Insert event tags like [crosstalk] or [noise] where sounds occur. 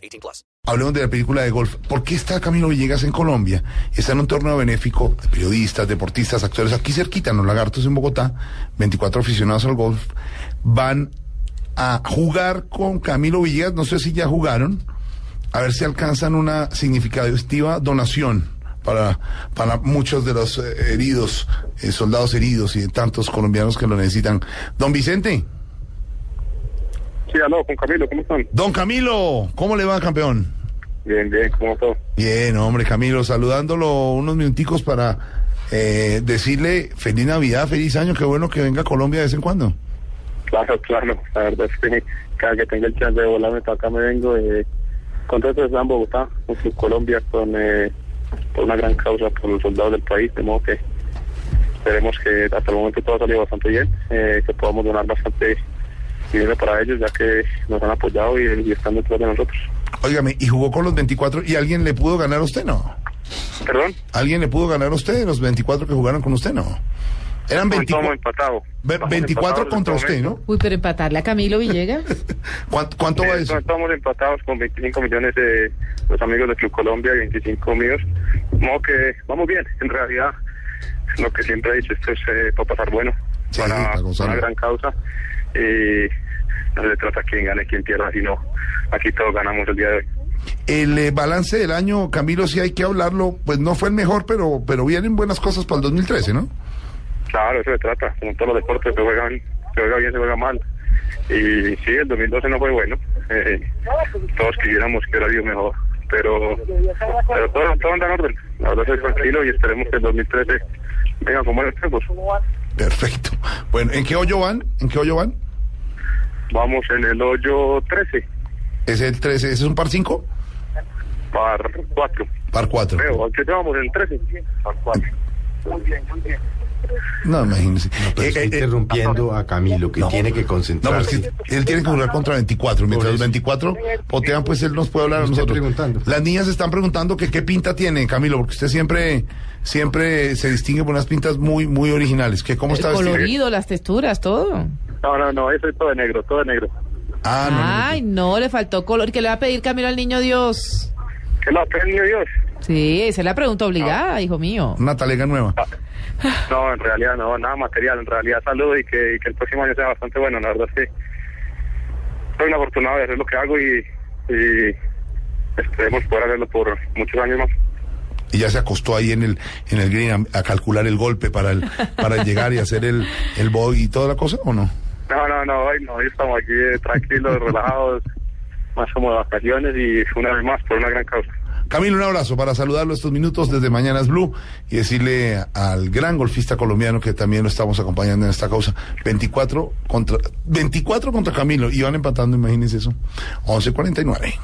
18 plus. Hablemos de la película de golf. ¿Por qué está Camilo Villegas en Colombia? Está en un torneo benéfico de periodistas, deportistas, actores. Aquí cerquita, en Los Lagartos, en Bogotá. 24 aficionados al golf. Van a jugar con Camilo Villegas. No sé si ya jugaron. A ver si alcanzan una significativa donación para, para muchos de los eh, heridos, eh, soldados heridos y tantos colombianos que lo necesitan. Don Vicente. Sí, aló, con Camilo, ¿cómo están? Don Camilo, ¿cómo le va, campeón? Bien, bien, ¿cómo todo? Bien, hombre, Camilo, saludándolo unos minuticos para eh, decirle feliz Navidad, feliz año, qué bueno que venga a Colombia de vez en cuando. Claro, claro, la verdad es que cada que tenga el chance de volarme para acá me vengo. Eh, contento de estar en Bogotá, con Colombia, con... Eh, por una gran causa por los soldados del país, de modo que esperemos que hasta el momento todo ha salido bastante bien, eh, que podamos donar bastante dinero para ellos, ya que nos han apoyado y, están detrás de nosotros. Óigame, ¿y jugó con los 24 y alguien le pudo ganar a usted, no? ¿Perdón? ¿Alguien le pudo ganar a usted los 24 que jugaron con usted, no? Eran 24, empatado. 24 contra este usted, ¿no? Uy, pero empatarle a Camilo Villegas. [laughs] ¿Cuánto, cuánto va eso? Estamos empatados con 25 millones de los amigos de Club Colombia y 25 míos. Como que vamos bien, en realidad. Lo que siempre he dicho, esto es eh, para pasar bueno, Sí, para para una gran causa. Y no se trata quién gane, quién pierda, sino aquí todos ganamos el día de hoy. El eh, balance del año, Camilo, si hay que hablarlo, pues no fue el mejor, pero, pero vienen buenas cosas para el 2013, ¿no? Claro, eso se trata. Como todos los deportes, se juegan, se juega bien, se juega mal. Y sí, el 2012 no fue bueno. Eh, todos quisiéramos que hubiera ido mejor. Pero, pero todo, todo anda en orden. La verdad estoy tranquilo y esperemos que el 2013 venga con buenos tiempos. Perfecto. Bueno, ¿en qué hoyo van? ¿En qué hoyo van? Vamos en el hoyo 13, ¿Es el 13? ¿Ese es un par 5? par 4. Par 4. Creo, aquí vamos en el 13. Par 4. No, imagínese. Pero Eh, está eh, eh, interrumpiendo a Camilo, que tiene que No, concentrarse. que él tiene que jugar contra 24. Mientras los 24 potean, pues él nos puede hablar a nosotros. preguntando. Las niñas están preguntando que qué pinta tiene, Camilo, porque usted siempre siempre se distingue por unas pintas muy muy originales. ¿Qué, ¿Cómo El está vestido? colorido, las texturas, todo. No, no, no, eso es todo de negro, todo de negro. Ah, no, no, no. Ay, no, le faltó color. ¿Qué le va a pedir Camilo al niño Dios? ¿Qué lo premio Dios? Sí, esa es la pregunta obligada, hijo mío. Una talega nueva. No, en realidad no, nada material, en realidad salud y que, y que el próximo año sea bastante bueno, la verdad que soy un afortunado de hacer lo que hago y, y esperemos poder hacerlo por muchos años más. Y ya se acostó ahí en el en el green a, a calcular el golpe para el para llegar y hacer el el bogey y toda la cosa o no? No, no, no, hoy no, hoy estamos aquí eh, tranquilos, [laughs] relajados, más como de vacaciones y una vez más por una gran causa. Camilo, un abrazo para saludarlo estos minutos desde Mañanas Blue y decirle al gran golfista colombiano que también lo estamos acompañando en esta causa. 24 contra 24 contra Camilo y van empatando, imagínense eso. 11.49.